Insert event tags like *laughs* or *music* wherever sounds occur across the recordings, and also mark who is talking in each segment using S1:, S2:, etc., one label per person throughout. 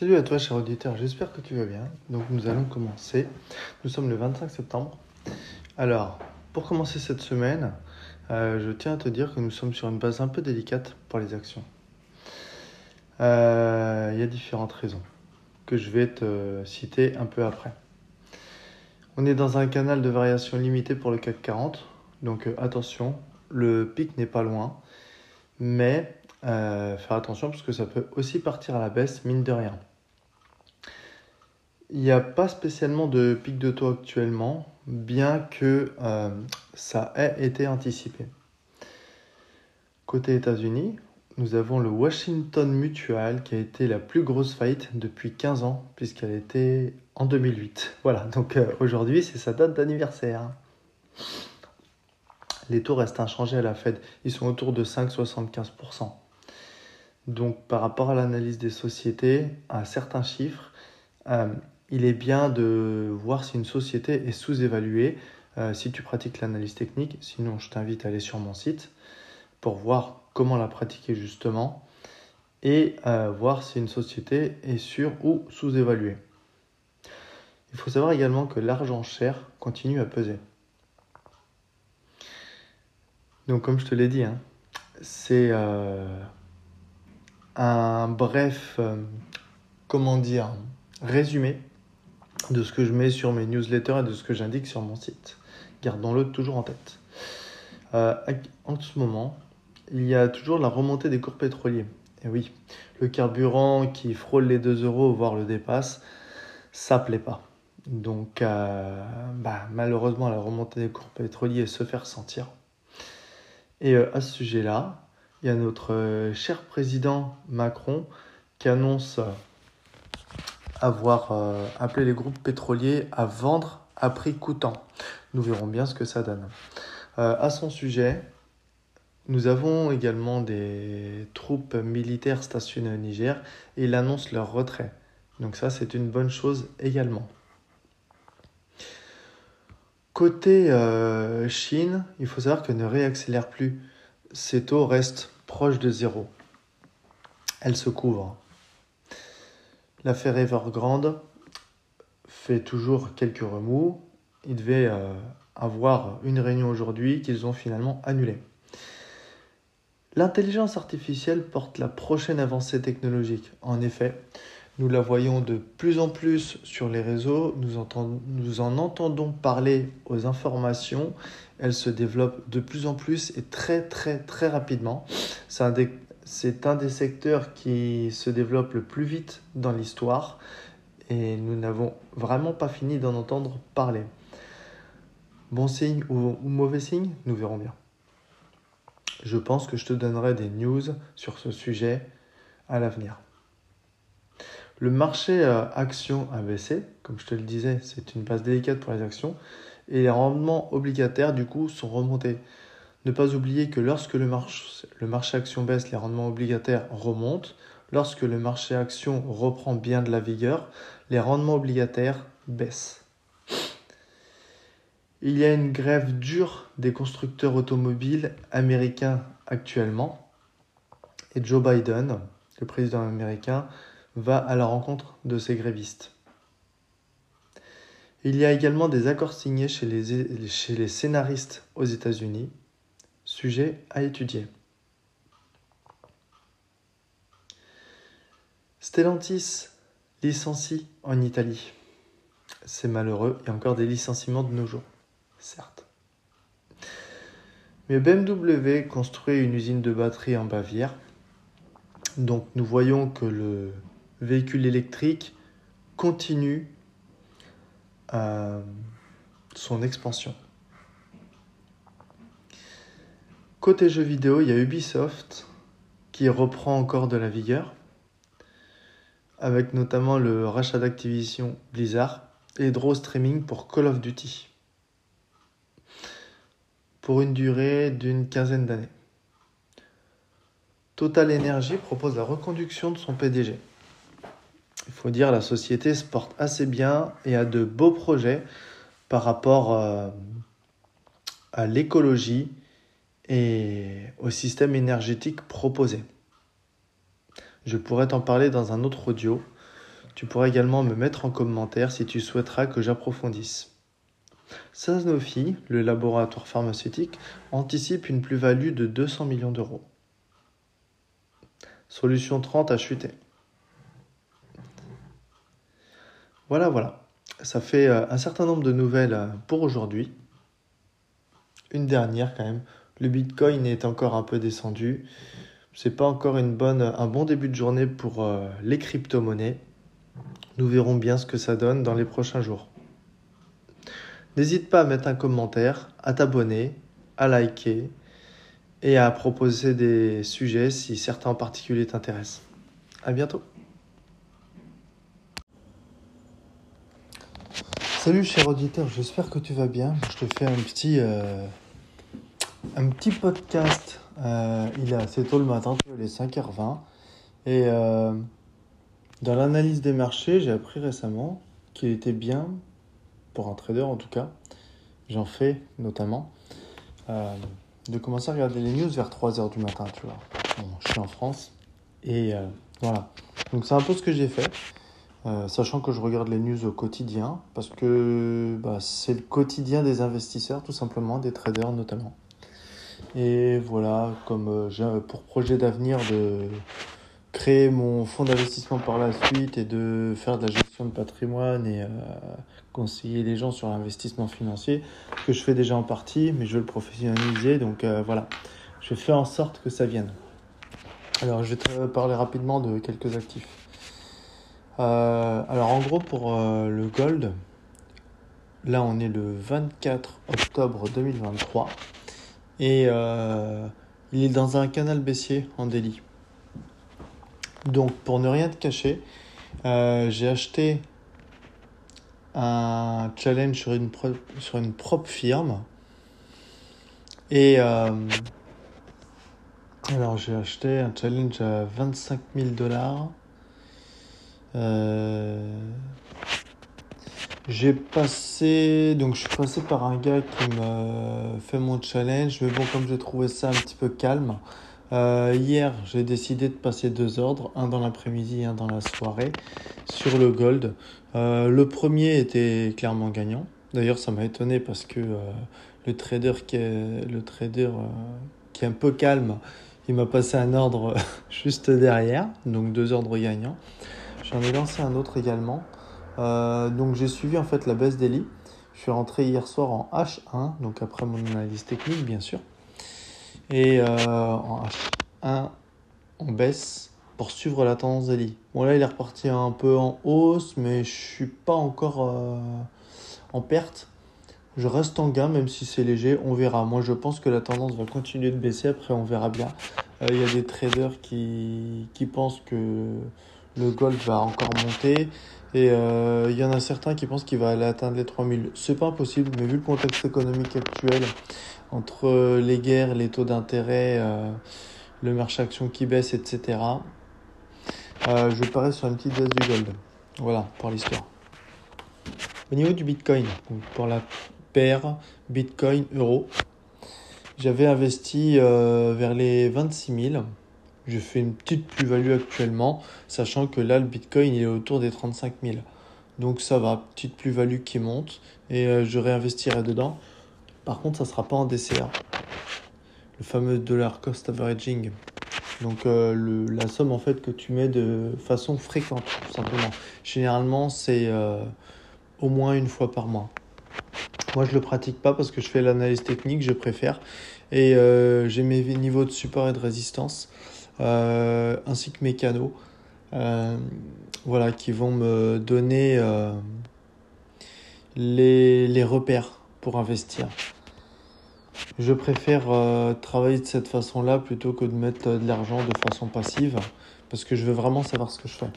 S1: Salut à toi, cher auditeur, j'espère que tu vas bien. Donc, nous allons commencer. Nous sommes le 25 septembre. Alors, pour commencer cette semaine, euh, je tiens à te dire que nous sommes sur une base un peu délicate pour les actions. Euh, il y a différentes raisons que je vais te citer un peu après. On est dans un canal de variation limitée pour le CAC 40, donc euh, attention, le pic n'est pas loin, mais euh, faire attention parce que ça peut aussi partir à la baisse, mine de rien. Il n'y a pas spécialement de pic de taux actuellement, bien que euh, ça ait été anticipé. Côté États-Unis, nous avons le Washington Mutual qui a été la plus grosse faillite depuis 15 ans, puisqu'elle était en 2008. Voilà, donc euh, aujourd'hui c'est sa date d'anniversaire. Les taux restent inchangés à la Fed, ils sont autour de 5,75%. Donc par rapport à l'analyse des sociétés, à certains chiffres, euh, il est bien de voir si une société est sous-évaluée, euh, si tu pratiques l'analyse technique. Sinon, je t'invite à aller sur mon site pour voir comment la pratiquer justement et euh, voir si une société est sur ou sous-évaluée. Il faut savoir également que l'argent cher continue à peser. Donc comme je te l'ai dit, hein, c'est un bref, euh, comment dire, résumé de ce que je mets sur mes newsletters et de ce que j'indique sur mon site. Gardons-le toujours en tête. Euh, en ce moment, il y a toujours la remontée des cours pétroliers. Et oui, le carburant qui frôle les 2 euros, voire le dépasse, ça plaît pas. Donc, euh, bah, malheureusement, la remontée des cours pétroliers se fait ressentir. Et à ce sujet-là, il y a notre euh, cher président Macron qui annonce euh, avoir euh, appelé les groupes pétroliers à vendre à prix coûtant. Nous verrons bien ce que ça donne. à son sujet, nous avons également des troupes militaires stationnées au Niger et il annonce leur retrait. Donc ça, c'est une bonne chose également. Côté Chine, il faut savoir que ne réaccélère plus ces taux restent proches de zéro. Elles se couvrent. L'affaire Evergrande fait toujours quelques remous. Il devait euh, avoir une réunion aujourd'hui qu'ils ont finalement annulée. L'intelligence artificielle porte la prochaine avancée technologique. En effet, nous la voyons de plus en plus sur les réseaux, nous, nous en entendons parler aux informations, elle se développe de plus en plus et très très très rapidement. C'est un, un des secteurs qui se développe le plus vite dans l'histoire et nous n'avons vraiment pas fini d'en entendre parler. Bon signe ou, mauvais signe, nous verrons bien. Je pense que je te donnerai des news sur ce sujet à l'avenir. Le marché euh, action a baissé, comme je te le disais, c'est une base délicate pour les actions, et les rendements obligataires du coup sont remontés. Ne pas oublier que lorsque le marché, action baisse, les rendements obligataires remontent. Lorsque le marché action reprend bien de la vigueur, les rendements obligataires baissent. Il y a une grève dure des constructeurs automobiles américains actuellement. Et Joe Biden, le président américain, va à la rencontre de ces grévistes. Il y a également des accords signés chez les scénaristes aux États-Unis, sujet à étudier. Stellantis licencie en Italie. C'est malheureux, il y a encore des licenciements de nos jours, certes. Mais BMW construit une usine de batterie en Bavière. Donc nous voyons que le véhicule électrique continue euh, son expansion. Côté jeux vidéo, il y a Ubisoft qui reprend encore de la vigueur, avec notamment le rachat d'Activision Blizzard et Draw Streaming pour Call of Duty, pour une durée d'une quinzaine d'années. Total Energy propose la reconduction de son PDG il faut dire, la société se porte assez bien et a de beaux projets par rapport euh, à l'écologie et au système énergétique proposé. Je pourrais t'en parler dans un autre audio. Tu pourras également me mettre en commentaire si tu souhaiteras que j'approfondisse. Sanofi, le laboratoire pharmaceutique, anticipe une plus-value de 200 millions d'euros. Solution 30 a chuté. Voilà, voilà. Ça fait euh, un certain nombre de nouvelles euh, pour aujourd'hui. Une dernière quand même. Le Bitcoin est encore un peu descendu. C'est pas encore une bonne, un bon début de journée pour euh, les crypto-monnaies. Nous verrons bien ce que ça donne dans les prochains jours. N'hésite pas à mettre un commentaire, à t'abonner, à liker et à proposer des sujets si certains en particulier t'intéressent. À bientôt. Salut cher auditeur, j'espère que tu vas bien. Je te fais un petit, euh, un petit podcast. Euh, il est assez tôt le matin, il est 5h20. Et euh, dans l'analyse des marchés, j'ai appris récemment qu'il était bien, pour un trader en tout cas, j'en fais notamment, de commencer à regarder les news vers 3h du matin, tu vois. je suis en France. Et voilà. Donc c'est un peu ce que j'ai fait. Euh, sachant que je regarde les news au quotidien, parce que bah, c'est le quotidien des investisseurs, tout simplement, des traders notamment. Et voilà, comme euh, j'ai pour projet d'avenir de créer mon fonds d'investissement par la suite et de faire de la gestion de patrimoine et euh, conseiller les gens sur l'investissement financier, que je fais déjà en partie, mais je veux le professionnaliser, donc voilà, je fais en sorte que ça vienne. Alors, je vais te parler rapidement de quelques actifs. Euh, alors en gros pour euh, le gold, là on est le 24 octobre 2023 et euh, il est dans un canal baissier en délit. Donc pour ne rien te cacher, j'ai acheté un challenge sur une, sur une propre firme et alors j'ai acheté un challenge à 25 000 dollars euh, j'ai passé, donc je suis passé par un gars qui m'a fait mon challenge, mais bon, comme j'ai trouvé ça un petit peu calme, euh, hier j'ai décidé de passer deux ordres, un dans l'après-midi et un dans la soirée, sur le gold. Euh, le premier était clairement gagnant. D'ailleurs, ça m'a étonné parce que le trader qui est, le trader qui est un peu calme, il m'a passé un ordre *laughs* juste derrière, donc deux ordres gagnants. J'en ai lancé un autre également. Euh, donc j'ai suivi en fait la baisse d'Eli. Je suis rentré hier soir en H1, donc après mon analyse technique bien sûr. Et euh, en H1, on baisse pour suivre la tendance d'Eli. Bon là il est reparti un peu en hausse, mais je suis pas encore euh, en perte. Je reste en gain, même si c'est léger, on verra. Moi, je pense que la tendance va continuer de baisser. Après, on verra bien. Il y a des traders qui, qui pensent que le gold va encore monter. Et il euh, y en a certains qui pensent qu'il va aller atteindre les 3000. C'est pas impossible, mais vu le contexte économique actuel, entre les guerres, les taux d'intérêt, euh, le marché action qui baisse, etc., euh, je parie sur une petite baisse du gold. Voilà pour l'histoire. Au niveau du Bitcoin, pour la paire Bitcoin-Euro, j'avais investi vers les 26 000. Je fais une petite plus-value actuellement, sachant que là, le Bitcoin est autour des 35 000. Donc ça va, petite plus-value qui monte et euh, je réinvestirai dedans. Par contre, ça ne sera pas en DCA. Le fameux dollar cost averaging. Donc euh, la somme en fait que tu mets de façon fréquente, tout simplement. Généralement, c'est euh, au moins une fois par mois. Moi, je le pratique pas parce que je fais l'analyse technique, je préfère. Et j'ai mes niveaux de support et de résistance. Euh, ainsi que mes canaux, euh, voilà, qui vont me donner euh, les, les repères pour investir. Je préfère travailler de cette façon-là plutôt que de mettre de l'argent de façon passive parce que je veux vraiment savoir ce que je fais.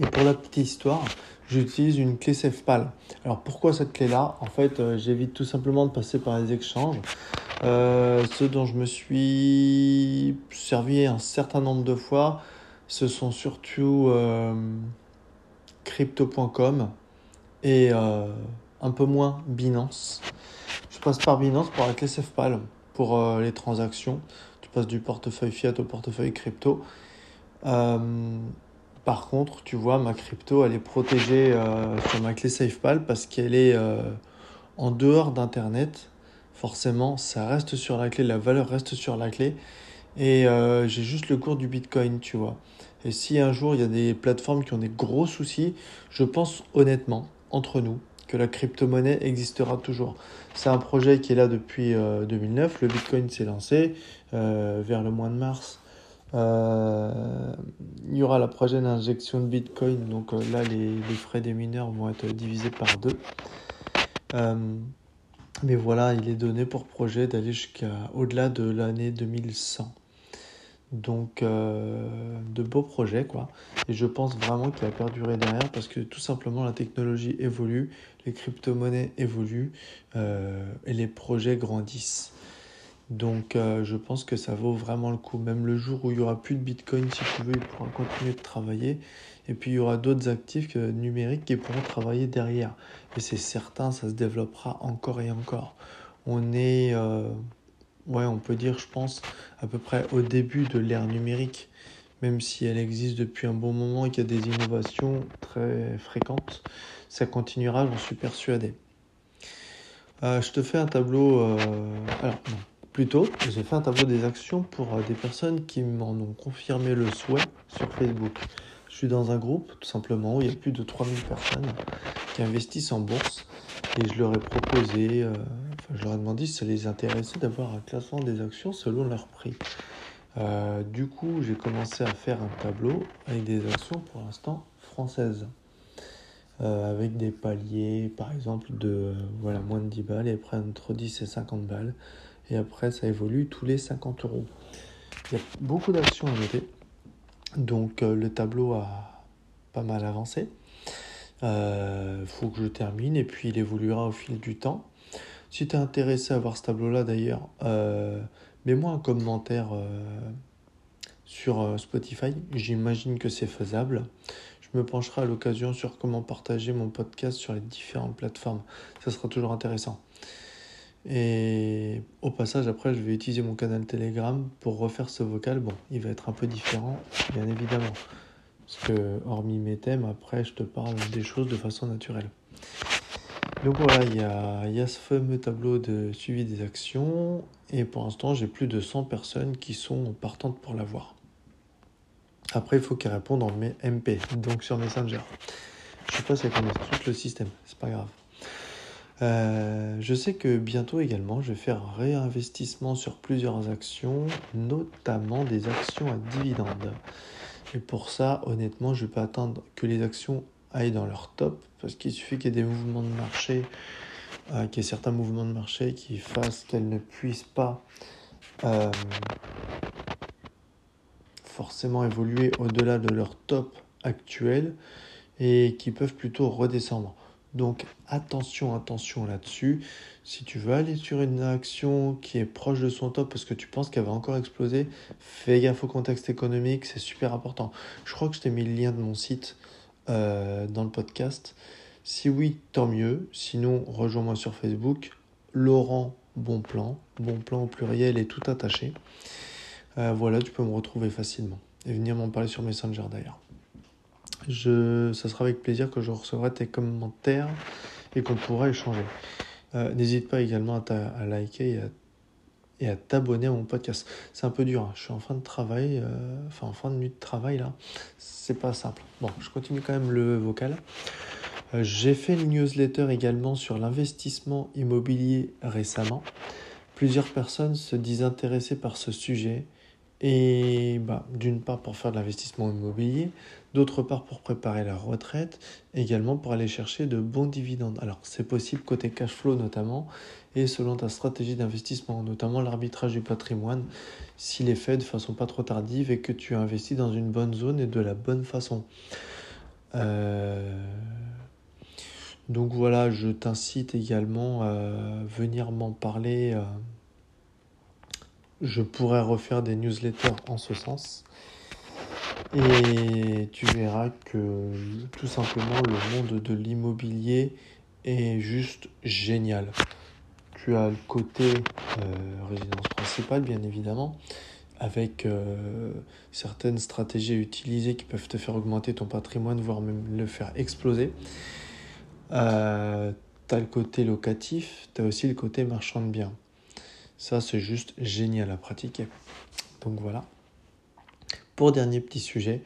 S1: Et pour la petite histoire, j'utilise une clé SafePal. Alors pourquoi cette clé-là? En fait, j'évite tout simplement de passer par les exchanges euh, ceux dont je me suis servi un certain nombre de fois, ce sont surtout euh, crypto.com et euh, un peu moins Binance. Je passe par Binance pour avec les SafePal pour les transactions. Tu passes du portefeuille fiat au portefeuille crypto. Par contre, tu vois, ma crypto, elle est protégée sur ma clé SafePal parce qu'elle est en dehors d'Internet. Forcément, ça reste sur la clé, la valeur reste sur la clé. Et j'ai juste le cours du Bitcoin, tu vois. Et si un jour il y a des plateformes qui ont des gros soucis, je pense honnêtement, entre nous, que la crypto-monnaie existera toujours. C'est un projet qui est là depuis 2009. Euh, le Bitcoin s'est lancé euh, vers le mois de mars. Euh, il y aura la prochaine injection de Bitcoin. Donc là, les, les, frais des mineurs vont être divisés par deux. Mais voilà, il est donné pour projet d'aller jusqu'à au-delà de l'année 2100. Donc, euh, de beaux projets, quoi. Et je pense vraiment qu'il va perdurer derrière parce que tout simplement la technologie évolue, les crypto-monnaies évoluent euh, et les projets grandissent. Donc, euh, je pense que ça vaut vraiment le coup. Même le jour où il y aura plus de Bitcoin, si tu veux, il pourra continuer de travailler. Et puis, il y aura d'autres actifs numériques qui pourront travailler derrière. Et c'est certain, ça se développera encore et encore. On est ouais, on peut dire, je pense, à peu près au début de l'ère numérique, même si elle existe depuis un bon moment et qu'il y a des innovations très fréquentes, ça continuera, j'en suis persuadé. Euh, je te fais un tableau. Euh, alors, non, plutôt, j'ai fait un tableau des actions pour euh, des personnes qui m'en ont confirmé le souhait sur Facebook. Je suis dans un groupe, tout simplement, où il y a plus de 3000 personnes qui investissent en bourse et je leur ai proposé, euh, enfin, je leur ai demandé si ça les intéressait d'avoir un classement des actions selon leur prix. Euh, du coup, j'ai commencé à faire un tableau avec des actions pour l'instant françaises. Euh, avec des paliers, par exemple, de voilà, moins de 10 balles, et après entre 10 et 50 balles. Et après, ça évolue tous les 50 euros. Il y a beaucoup d'actions à noter. Donc, le tableau a pas mal avancé. Il euh, faut que je termine et puis il évoluera au fil du temps. Si tu es intéressé à voir ce tableau-là d'ailleurs, euh, mets-moi un commentaire euh, sur Spotify. J'imagine que c'est faisable. Je me pencherai à l'occasion sur comment partager mon podcast sur les différentes plateformes. Ça sera toujours intéressant. Et au passage, après, je vais utiliser mon canal Telegram pour refaire ce vocal. Bon, il va être un peu différent, bien évidemment. Parce que, hormis mes thèmes, après, je te parle des choses de façon naturelle. Donc voilà, il y a, ce fameux tableau de suivi des actions. Et pour l'instant, j'ai plus de 100 personnes qui sont partantes pour l'avoir. Après, il faut qu'elles répondent en MP, donc sur Messenger. Je sais pas si elles connaissent tout le système, c'est pas grave. Euh, je sais que bientôt également, je vais faire un réinvestissement sur plusieurs actions, notamment des actions à dividendes. Et pour ça, honnêtement, je ne vais pas attendre que les actions aillent dans leur top, parce qu'il suffit qu'il y ait des mouvements de marché, euh, qu'il y ait certains mouvements de marché qui fassent qu'elles ne puissent pas euh, forcément évoluer au-delà de leur top actuel et qui peuvent plutôt redescendre. Donc attention, attention là-dessus. Si tu veux aller sur une action qui est proche de son top parce que tu penses qu'elle va encore exploser, fais gaffe au contexte économique, c'est super important. Je crois que je t'ai mis le lien de mon site euh, dans le podcast. Si oui, tant mieux. Sinon, rejoins-moi sur Facebook. Laurent Bonplan. Bonplan au pluriel et tout attaché. Euh, voilà, tu peux me retrouver facilement. Et venir m'en parler sur Messenger d'ailleurs. Je, ça sera avec plaisir que je recevrai tes commentaires et qu'on pourra échanger. Euh, n'hésite pas également à, liker et à, t'abonner à mon podcast. C'est un peu dur, hein. je suis en fin de travail, euh, en fin de nuit de travail là, c'est pas simple. Bon, je continue quand même le vocal. Euh, j'ai fait une newsletter également sur l'investissement immobilier récemment. Plusieurs personnes se disent intéressées par ce sujet et bah, d'une part pour faire de l'investissement immobilier, d'autre part pour préparer la retraite, également pour aller chercher de bons dividendes. Alors c'est possible côté cash flow notamment, et selon ta stratégie d'investissement, notamment l'arbitrage du patrimoine, s'il est fait de façon pas trop tardive et que tu investis dans une bonne zone et de la bonne façon. Euh, donc voilà, je t'incite également à venir m'en parler. Euh, je pourrais refaire des newsletters en ce sens. Et tu verras que tout simplement le monde de l'immobilier est juste génial. Tu as le côté euh, résidence principale, bien évidemment, avec euh, certaines stratégies à utiliser qui peuvent te faire augmenter ton patrimoine, voire même le faire exploser. Euh, tu as le côté locatif, tu as aussi le côté marchand de biens. Ça, c'est juste génial à pratiquer. Donc voilà. Pour dernier petit sujet,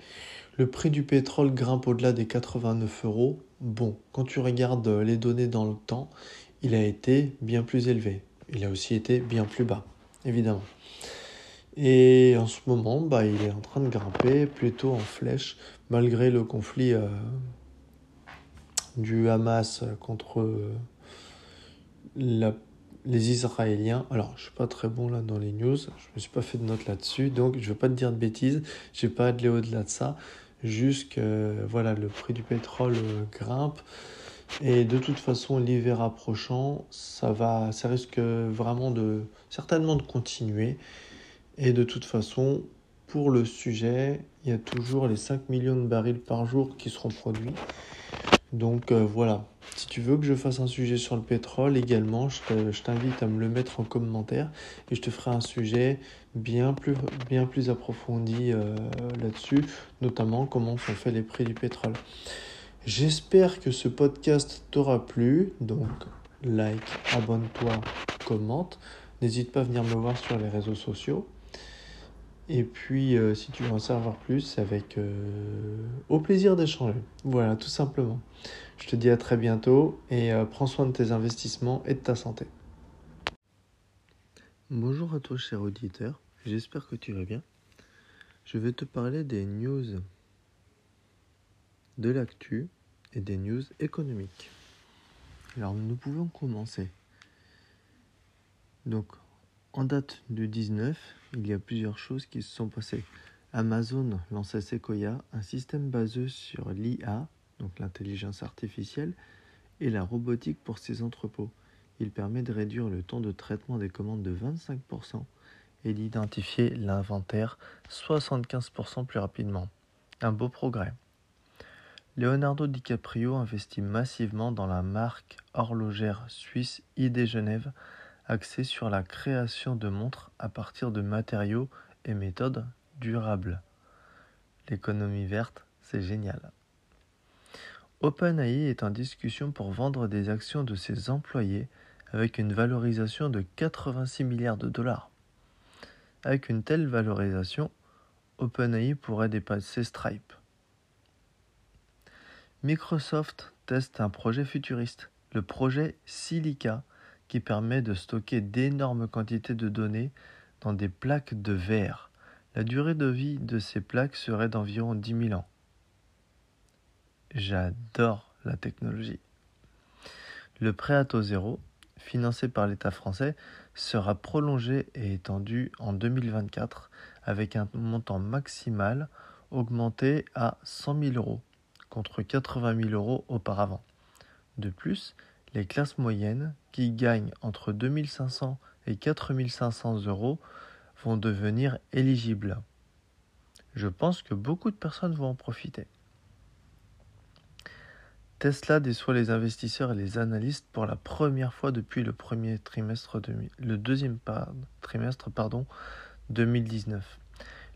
S1: le prix du pétrole grimpe au-delà des 89 euros. Bon, quand tu regardes les données dans le temps, il a été bien plus élevé. Il a aussi été bien plus bas, évidemment. Et en ce moment, bah, il est en train de grimper plutôt en flèche, malgré le conflit euh, du Hamas contre euh, les Israéliens. Alors, je suis pas très bon là dans les news, je me suis pas fait de notes là-dessus, donc je vais pas te dire de bêtises, je vais pas aller au-delà de ça. Juste que voilà, le prix du pétrole euh, grimpe. Et de toute façon, l'hiver approchant, ça va, ça risque vraiment de certainement de continuer. Et de toute façon, pour le sujet, il y a toujours les 5 millions de barils par jour qui seront produits. Donc euh, voilà, tu veux que je fasse un sujet sur le pétrole également, je t'invite à me le mettre en commentaire et je te ferai un sujet bien plus, bien plus approfondi euh, là-dessus, notamment comment sont faits les prix du pétrole. J'espère que ce podcast t'aura plu, donc like, abonne-toi, commente. N'hésite pas à venir me voir sur les réseaux sociaux. Et puis, euh, si tu veux en savoir plus, avec euh, au plaisir d'échanger. Voilà, tout simplement. Je te dis à très bientôt et euh, prends soin de tes investissements et de ta santé. Bonjour à toi, cher auditeur. J'espère que tu vas bien. Je vais te parler des news de l'actu et des news économiques. Alors, nous pouvons commencer. Donc, en date du 19, il y a plusieurs choses qui se sont passées. Amazon lançait Sequoia, un système basé sur l'IA, donc l'intelligence artificielle, et la robotique pour ses entrepôts. Il permet de réduire le temps de traitement des commandes de 25% et d'identifier l'inventaire 75% plus rapidement. Un beau progrès. Leonardo DiCaprio investit massivement dans la marque horlogère suisse ID Genève axé sur la création de montres à partir de matériaux et méthodes durables. L'économie verte, c'est génial. OpenAI est en discussion pour vendre des actions de ses employés avec une valorisation de 86 milliards de dollars. Avec une telle valorisation, OpenAI pourrait dépasser Stripe. Microsoft teste un projet futuriste, le projet Silica, qui permet de stocker d'énormes quantités de données dans des plaques de verre. La durée de vie de ces plaques serait d'environ 10 000 ans. J'adore la technologie. Le prêt à taux zéro, financé par l'État français, sera prolongé et étendu en 2024 avec un montant maximal augmenté à 100 000 euros contre 80 000 euros auparavant. De plus, les classes moyennes, qui gagnent entre 2500 et 4500 euros, vont devenir éligibles. Je pense que beaucoup de personnes vont en profiter. Tesla déçoit les investisseurs et les analystes pour la première fois depuis le premier trimestre le deuxième trimestre pardon, 2019.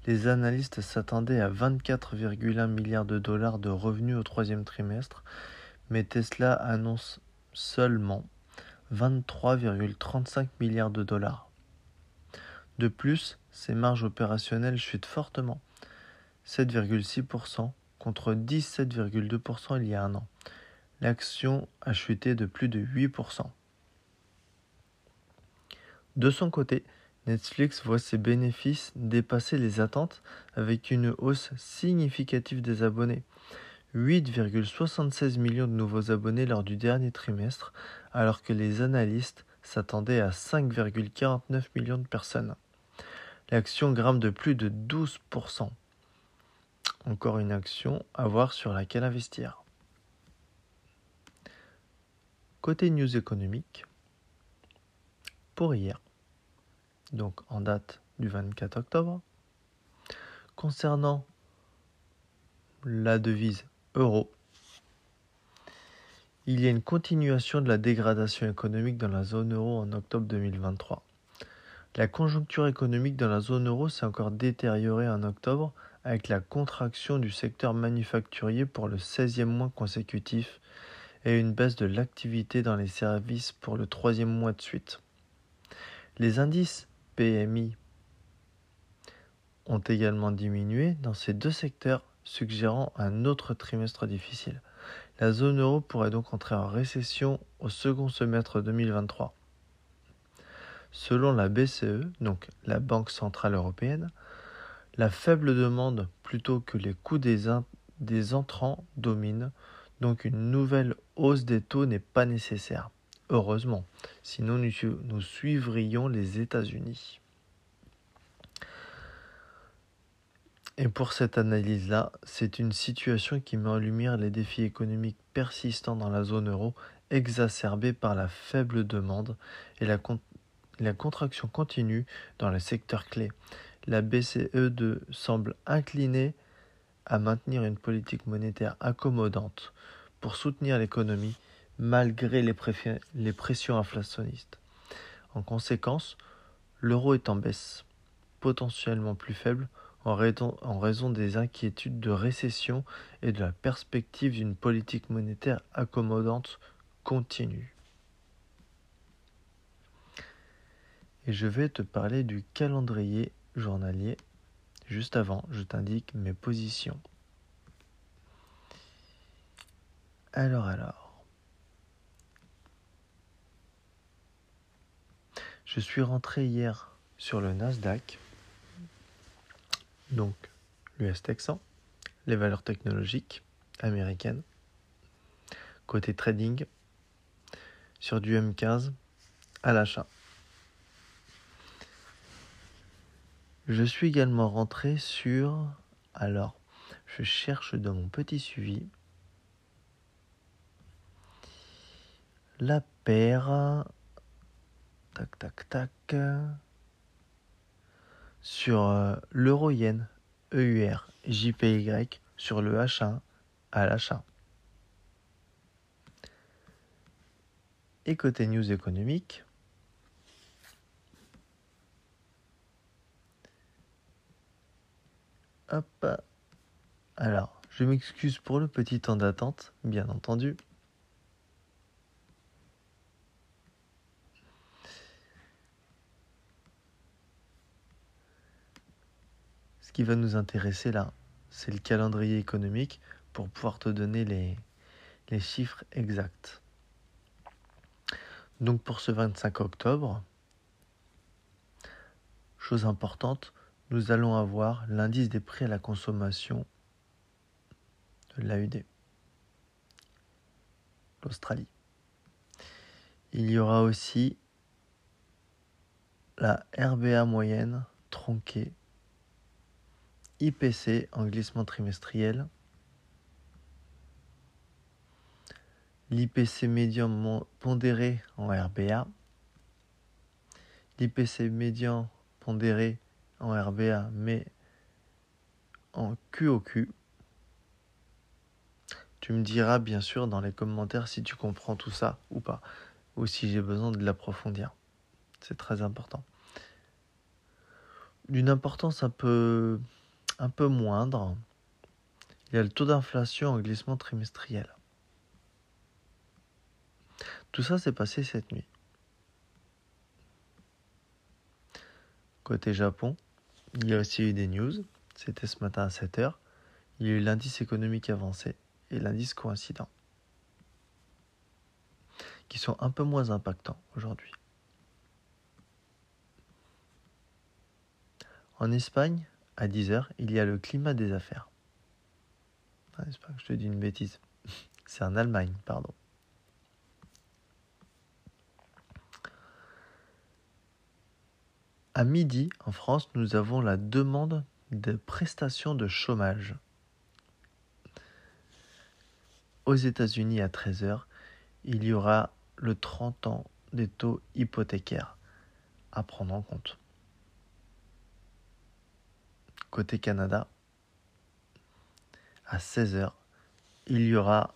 S1: Les analystes s'attendaient à 24,1 milliards de dollars de revenus au troisième trimestre, mais Tesla annonce seulement 23,35 milliards de dollars. De plus, ses marges opérationnelles chutent fortement, 7,6% contre 17,2% il y a un an. L'action a chuté de plus de 8%. De son côté, Netflix voit ses bénéfices dépasser les attentes avec une hausse significative des abonnés. 8,76 millions de nouveaux abonnés lors du dernier trimestre, alors que les analystes s'attendaient à 5,49 millions de personnes. L'action grimpe de plus de 12%. Encore une action à voir sur laquelle investir. Côté news économique, pour hier, donc en date du 24 octobre, concernant la devise Il y a une continuation de la dégradation économique dans la zone euro en octobre 2023. La conjoncture économique dans la zone euro s'est encore détériorée en octobre avec la contraction du secteur manufacturier pour le 16e mois consécutif et une baisse de l'activité dans les services pour le troisième mois de suite. Les indices PMI ont également diminué dans ces deux secteurs, suggérant un autre trimestre difficile. La zone euro pourrait donc entrer en récession au second semestre 2023. Selon la BCE, donc la Banque Centrale Européenne, la faible demande plutôt que les coûts des, entrants dominent, donc une nouvelle hausse des taux n'est pas nécessaire. Heureusement, sinon nous suivrions les États-Unis. Et pour cette analyse-là, c'est une situation qui met en lumière les défis économiques persistants dans la zone euro, exacerbés par la faible demande et la, contraction continue dans les secteurs clés. La BCE2 semble inclinée à maintenir une politique monétaire accommodante pour soutenir l'économie malgré les pressions inflationnistes. En conséquence, l'euro est en baisse, potentiellement plus faible en raison, des inquiétudes de récession et de la perspective d'une politique monétaire accommodante continue. Et je vais te parler du calendrier journalier. Juste avant, je t'indique mes positions. Alors alors. Je suis rentré hier sur le Nasdaq donc l'US Texan, les valeurs technologiques américaines, côté trading, sur du M15 à l'achat. Je suis également rentré sur, alors, je cherche dans mon petit suivi, la paire, tac tac tac, sur euh, l'euro yen EUR JPY sur le H1 à l'achat. Et côté news économique, hop, alors je m'excuse pour le petit temps d'attente, bien entendu. Qui va nous intéresser là, c'est le calendrier économique pour pouvoir te donner les, les chiffres exacts. Donc pour ce 25 octobre, chose importante, nous allons avoir l'indice des prix à la consommation de l'AUD, l'Australie. Il y aura aussi la RBA moyenne tronquée IPC en glissement trimestriel, l'IPC médian pondéré en RBA, l'IPC médian pondéré en RBA mais en QOQ. Tu me diras bien sûr dans les commentaires si tu comprends tout ça ou pas, ou si j'ai besoin de l'approfondir. C'est très important. D'une importance un peu un peu moindre, il y a le taux d'inflation en glissement trimestriel. Tout ça s'est passé cette nuit. Côté Japon, il y a aussi eu des news. C'était ce matin à 7h. Il y a eu l'indice économique avancé et l'indice coïncident, qui sont un peu moins impactants aujourd'hui. En Espagne, à 10h, il y a le climat des affaires. Ah, pas que je te dis une bêtise. *laughs* C'est en Allemagne, pardon. À midi, en France, nous avons la demande de prestations de chômage. Aux États-Unis, à 13h, il y aura le 30 ans des taux hypothécaires à prendre en compte. Côté Canada, à 16h, il y aura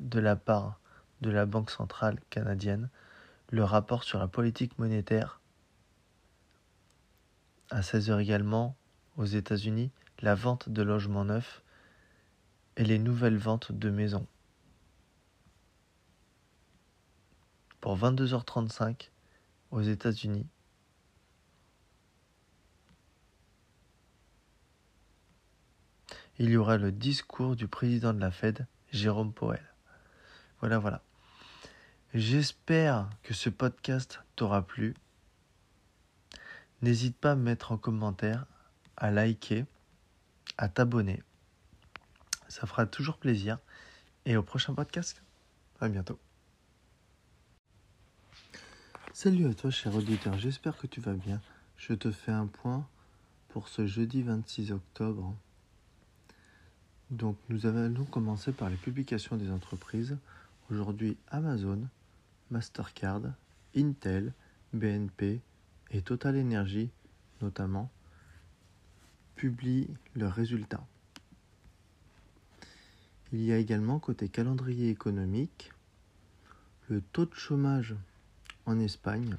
S1: de la part de la Banque centrale canadienne le rapport sur la politique monétaire À 16h également, aux États-Unis, la vente de logements neufs et les nouvelles ventes de maisons. Pour 22h35, aux États-Unis, il y aura le discours du président de la Fed, Jérôme Powell. Voilà, voilà. J'espère que ce podcast t'aura plu. N'hésite pas à mettre en commentaire, à liker, à t'abonner. Ça fera toujours plaisir. Et au prochain podcast. À bientôt. Salut à toi, cher auditeur. J'espère que tu vas bien. Je te fais un point pour ce jeudi 26 octobre. Donc, nous allons commencer par les publications des entreprises. Aujourd'hui, Amazon, Mastercard, Intel, BNP, et Total Energy notamment publient leurs résultats. Il y a également côté calendrier économique le taux de chômage en Espagne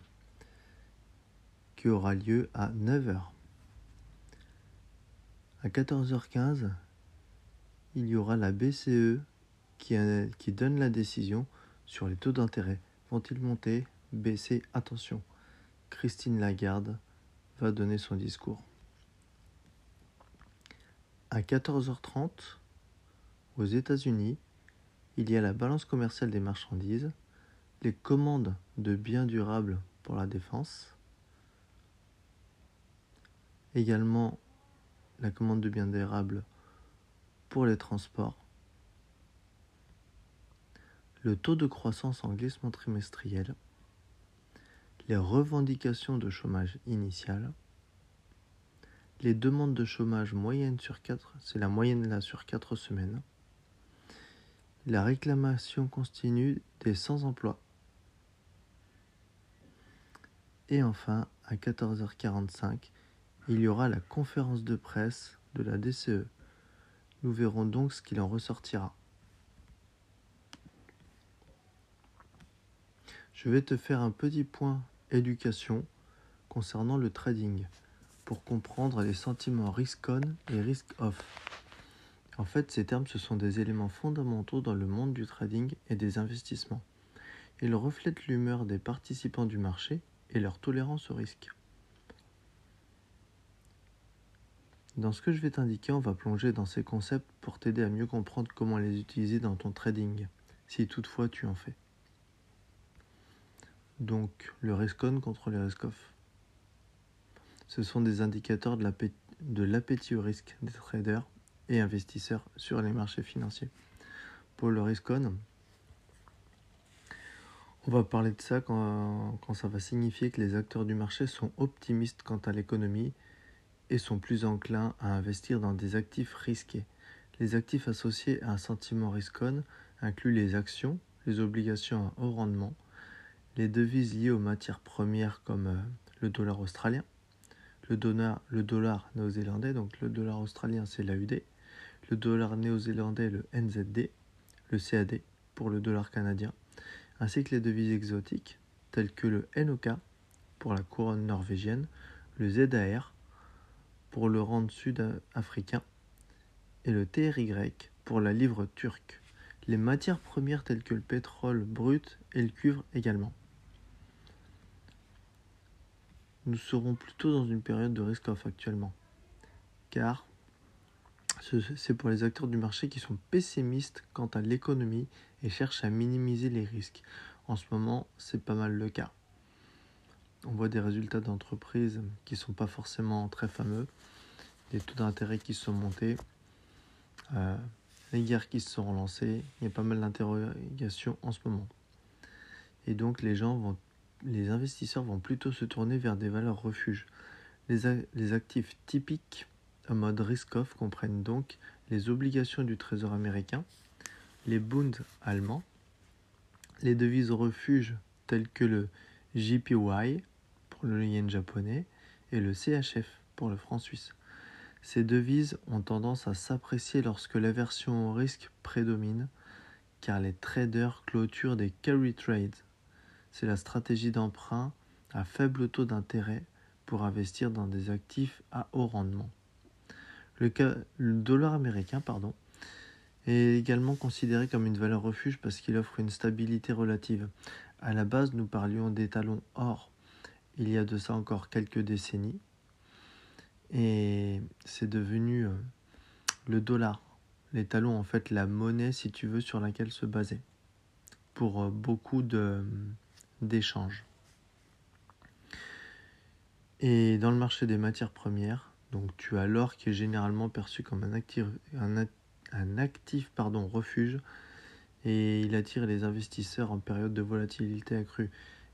S1: qui aura lieu à 9h. À 14h15, il y aura la BCE qui, donne la décision sur les taux d'intérêt. Vont-ils monter, baisser Attention. Christine Lagarde va donner son discours. À 14h30, aux États-Unis, il y a la balance commerciale des marchandises, les commandes de biens durables pour la défense, également la commande de biens durables pour les transports, le taux de croissance en glissement trimestriel, les revendications de chômage initial, les demandes de chômage moyenne sur 4, c'est la moyenne là sur 4 semaines, la réclamation continue des sans-emploi. Et enfin, à 14h45, il y aura la conférence de presse de la DCE. Nous verrons donc ce qu'il en ressortira. Je vais te faire un petit point éducation concernant le trading pour comprendre les sentiments risk-on et risk-off. En fait, ces termes, ce sont des éléments fondamentaux dans le monde du trading et des investissements. Ils reflètent l'humeur des participants du marché et leur tolérance au risque. Dans ce que je vais t'indiquer, on va plonger dans ces concepts pour t'aider à mieux comprendre comment les utiliser dans ton trading, si toutefois tu en fais. Donc le risk-on contre les risk-off. Ce sont des indicateurs de l'appétit au risque des traders et investisseurs sur les marchés financiers. Pour le risk-on, on va parler de ça quand, ça va signifier que les acteurs du marché sont optimistes quant à l'économie et sont plus enclins à investir dans des actifs risqués. Les actifs associés à un sentiment risk-on incluent les actions, les obligations à haut rendement, les devises liées aux matières premières comme euh, le dollar australien, le dollar, le dollar néo-zélandais, donc le dollar australien c'est l'AUD, le dollar néo-zélandais le NZD, le CAD pour le dollar canadien, ainsi que les devises exotiques telles que le NOK pour la couronne norvégienne, le ZAR pour le rand sud-africain et le TRY pour la livre turque. Les matières premières telles que le pétrole brut et le cuivre également nous serons plutôt dans une période de risk-off actuellement. Car c'est pour les acteurs du marché qui sont pessimistes quant à l'économie et cherchent à minimiser les risques. En ce moment, c'est pas mal le cas. On voit des résultats d'entreprises qui ne sont pas forcément très fameux, des taux d'intérêt qui sont montés, euh, les guerres qui se sont relancées, il y a pas mal d'interrogations en ce moment. Et donc les investisseurs vont plutôt se tourner vers des valeurs refuges. Les, actifs typiques en mode risk-off comprennent donc les obligations du Trésor américain, les bonds allemands, les devises refuges telles que le JPY pour le yen japonais et le CHF pour le franc suisse. Ces devises ont tendance à s'apprécier lorsque l'aversion au risque prédomine, car les traders clôturent des carry trades c'est la stratégie d'emprunt à faible taux d'intérêt pour investir dans des actifs à haut rendement. Le, dollar américain pardon, est également considéré comme une valeur refuge parce qu'il offre une stabilité relative. À la base, nous parlions des talons or il y a de ça encore quelques décennies et c'est devenu euh, le dollar. Les talons, en fait, la monnaie, si tu veux, sur laquelle se baser pour euh, beaucoup d'échanges. Et dans le marché des matières premières, donc tu as l'or qui est généralement perçu comme un actif, un, actif pardon, refuge et il attire les investisseurs en période de volatilité accrue.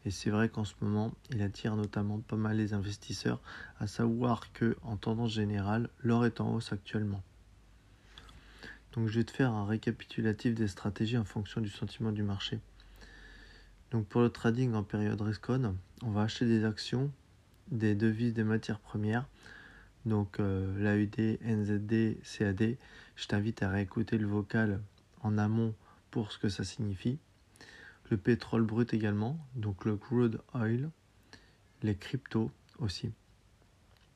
S1: Et c'est vrai qu'en ce moment, il attire notamment pas mal les investisseurs, à savoir que en tendance générale, l'or est en hausse actuellement. Donc je vais te faire un récapitulatif des stratégies en fonction du sentiment du marché. Donc pour le trading en période risk on, on va acheter des actions des devises des matières premières. Donc euh, l'AUD, NZD, CAD. Je t'invite à réécouter le vocal en amont pour ce que ça signifie. Le pétrole brut également, donc le crude oil, les cryptos aussi.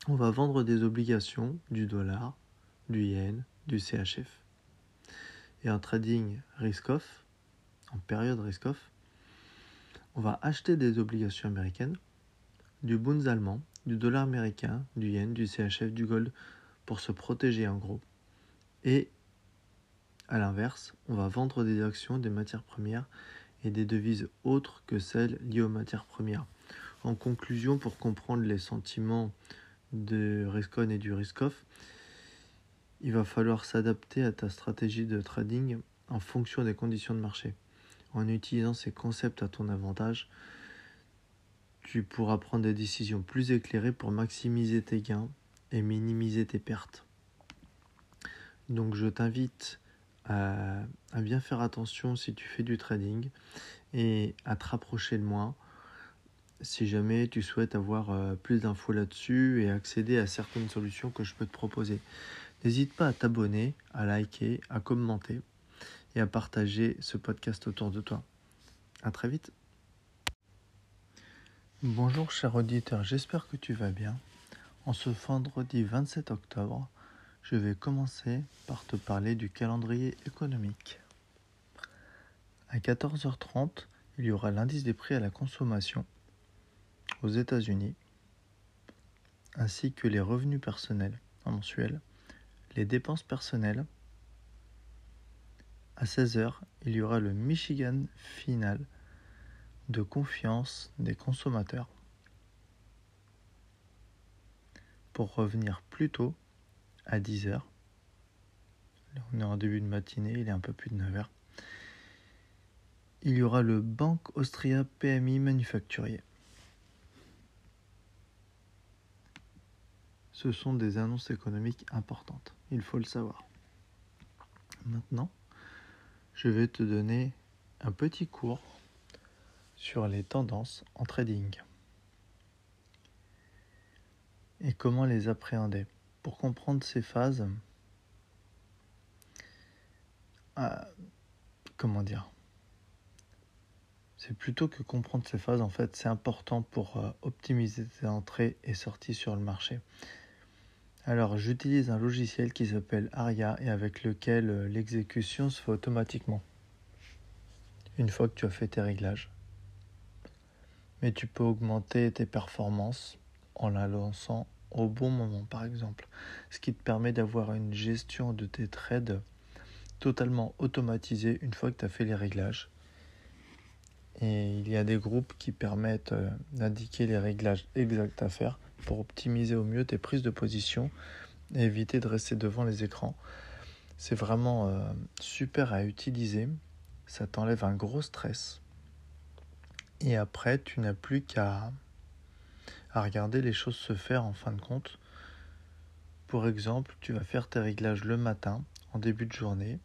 S1: On va vendre des obligations du dollar, du yen, du CHF. Et en trading risk-off, en période risk-off, on va acheter des obligations américaines du Bunds allemand, du dollar américain, du yen, du CHF, du gold pour se protéger en gros. Et à l'inverse, on va vendre des actions, des matières premières et des devises autres que celles liées aux matières premières. En conclusion, pour comprendre les sentiments de risk-on et du risk-off, il va falloir s'adapter à ta stratégie de trading en fonction des conditions de marché. En utilisant ces concepts à ton avantage, tu pourras prendre des décisions plus éclairées pour maximiser tes gains et minimiser tes pertes. Donc je t'invite à, bien faire attention si tu fais du trading et à te rapprocher de moi si jamais tu souhaites avoir euh, plus d'infos là-dessus et accéder à certaines solutions que je peux te proposer. N'hésite pas à t'abonner, à liker, à commenter et à partager ce podcast autour de toi. À très vite. Bonjour cher auditeur, j'espère que tu vas bien. En ce vendredi 27 octobre, je vais commencer par te parler du calendrier économique. À 14h30, il y aura l'indice des prix à la consommation aux États-Unis, ainsi que les revenus personnels mensuels, les dépenses personnelles. À 16h, il y aura le Michigan final de confiance des consommateurs. Pour revenir plus tôt, à 10h, on est en début de matinée, il est un peu plus de 9h, il y aura le Banque Austria PMI manufacturier. Ce sont des annonces économiques importantes, il faut le savoir. Maintenant, je vais te donner un petit cours sur les tendances en trading et comment les appréhender. Pour comprendre ces phases, ah, comment dire C'est plutôt que comprendre ces phases, en fait, c'est important pour euh, optimiser tes entrées et sorties sur le marché. Alors, j'utilise un logiciel qui s'appelle Aria et avec lequel euh, l'exécution se fait automatiquement. Une fois que tu as fait tes réglages mais tu peux augmenter tes performances en la lançant au bon moment par exemple, ce qui te permet d'avoir une gestion de tes trades totalement automatisée une fois que tu as fait les réglages. Et il y a des groupes qui permettent euh, d'indiquer les réglages exacts à faire pour optimiser au mieux tes prises de position et éviter de rester devant les écrans. C'est vraiment euh, super à utiliser, ça t'enlève un gros stress et après, tu n'as plus qu'à à regarder les choses se faire en fin de compte. Pour exemple, tu vas faire tes réglages le matin, en début de journée,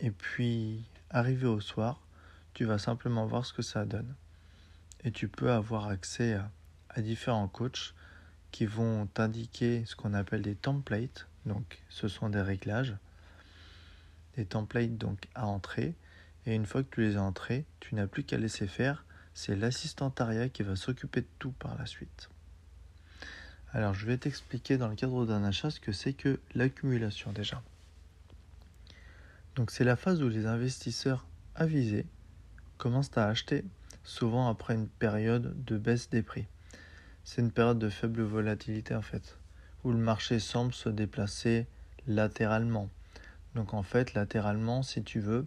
S1: et puis arrivé au soir, tu vas simplement voir ce que ça donne. Et tu peux avoir accès à, différents coachs qui vont t'indiquer ce qu'on appelle des templates. Donc, ce sont des réglages, des templates donc à entrer et une fois que tu les as entrés, tu n'as plus qu'à laisser faire. C'est l'assistantariat qui va s'occuper de tout par la suite. Alors je vais t'expliquer dans le cadre d'un achat ce que c'est que l'accumulation déjà. Donc c'est la phase où les investisseurs avisés commencent à acheter souvent après une période de baisse des prix. C'est une période de faible volatilité en fait, où le marché semble se déplacer latéralement. Donc en fait, latéralement, si tu veux,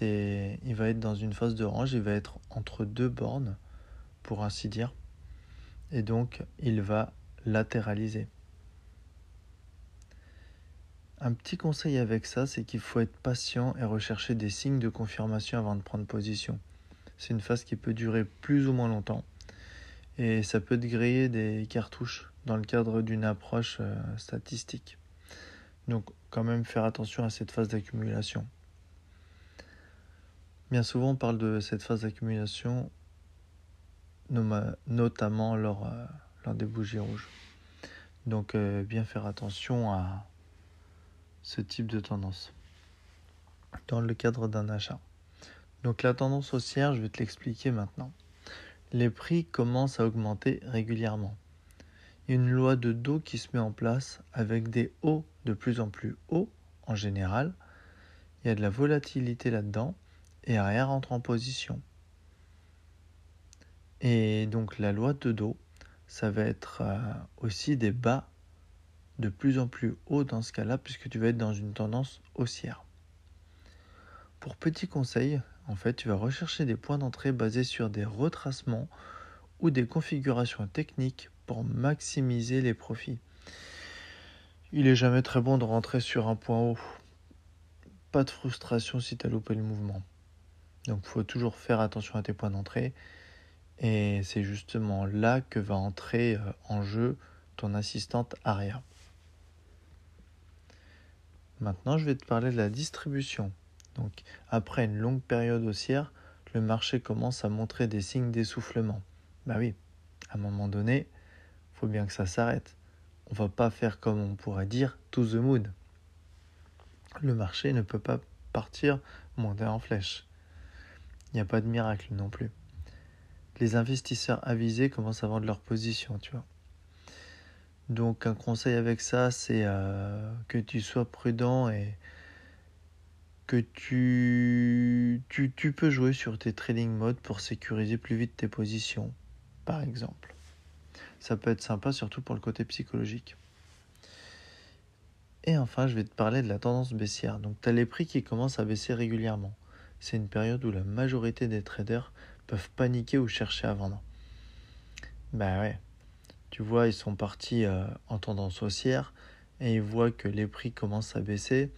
S1: il va être dans une phase de range, il va être entre deux bornes pour ainsi dire. Et donc, il va latéraliser. Un petit conseil avec ça, c'est qu'il faut être patient et rechercher des signes de confirmation avant de prendre position. C'est une phase qui peut durer plus ou moins longtemps et ça peut te des cartouches dans le cadre d'une approche euh, statistique. Donc quand même faire attention à cette phase d'accumulation. Bien souvent on parle de cette phase d'accumulation notamment lors, euh, lors des bougies rouges. Donc euh, bien faire attention à ce type de tendance dans le cadre d'un achat. Donc la tendance haussière, je vais te l'expliquer maintenant. Les prix commencent à augmenter régulièrement. Une loi de dos qui se met en place avec des hauts de plus en plus hauts en général. Il y a de la volatilité là-dedans et rien rentre en position. Et donc la loi de dos, ça va être euh, aussi des bas de plus en plus hauts dans ce cas-là, puisque tu vas être dans une tendance haussière. Pour petit conseil, en fait, tu vas rechercher des points d'entrée basés sur des retracements ou des configurations techniques pour maximiser les profits. Il est jamais très bon de rentrer sur un point haut. Pas de frustration si tu as loupé le mouvement. Donc il faut toujours faire attention à tes points d'entrée. Et c'est justement là que va entrer euh, en jeu ton assistante ARIA. Maintenant, je vais te parler de la distribution. Donc, après une longue période haussière, le marché commence à montrer des signes d'essoufflement. Bah oui, à un moment donné, il faut bien que ça s'arrête. On va pas faire comme on pourrait dire to the moon. Le marché ne peut pas partir monter en flèche. Il n'y a pas de miracle non plus. Les investisseurs avisés commencent à vendre leur position, tu vois. Donc un conseil avec ça, c'est euh, que tu sois prudent et que tu, tu, tu, peux jouer sur tes trading modes pour sécuriser plus vite tes positions, par exemple. Ça peut être sympa, surtout pour le côté psychologique. Et enfin, je vais te parler de la tendance baissière. Donc, tu as les prix qui commencent à baisser régulièrement. C'est une période où la majorité des traders peuvent paniquer ou chercher à vendre. Ben ouais, tu vois, ils sont partis euh, en tendance haussière et ils voient que les prix commencent à baisser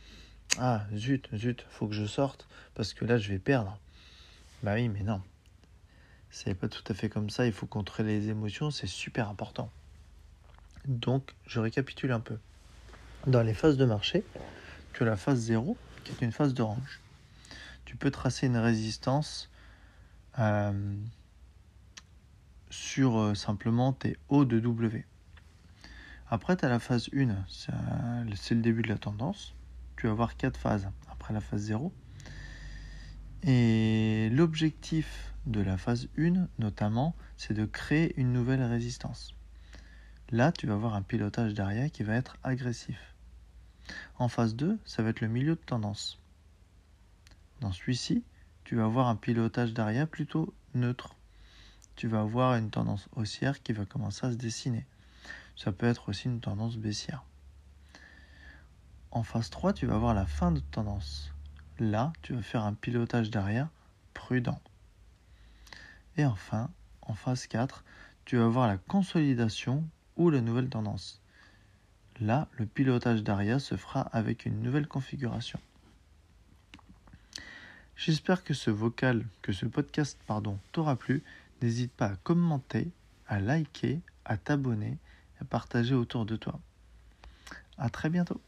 S1: ah, zut, zut, faut que je sorte parce que là je vais perdre. Bah oui, mais non. C'est pas tout à fait comme ça, il faut contrôler les émotions, c'est super important. Donc, je récapitule un peu. Dans les phases de marché, tu as la phase 0 qui est une phase d'orange. Tu peux tracer une résistance euh, sur euh, simplement tes hauts de W. Après, tu as la phase 1, c'est le début de la tendance tu vas avoir quatre phases après la phase 0. Et l'objectif de la phase 1, notamment, c'est de créer une nouvelle résistance. Là, tu vas avoir un pilotage d'arrière qui va être agressif. En phase 2, ça va être le milieu de tendance. Dans celui-ci, tu vas avoir un pilotage d'arrière plutôt neutre. Tu vas avoir une tendance haussière qui va commencer à se dessiner. Ça peut être aussi une tendance baissière. En phase 3, tu vas voir la fin de tendance. Là, tu vas faire un pilotage d'arrière prudent. Et enfin, en phase 4, tu vas voir la consolidation ou la nouvelle tendance. Là, le pilotage d'arrière se fera avec une nouvelle configuration. J'espère que ce vocal, que ce podcast, pardon, t'aura plu. N'hésite pas à commenter, à liker, à t'abonner à partager autour de toi. À très bientôt.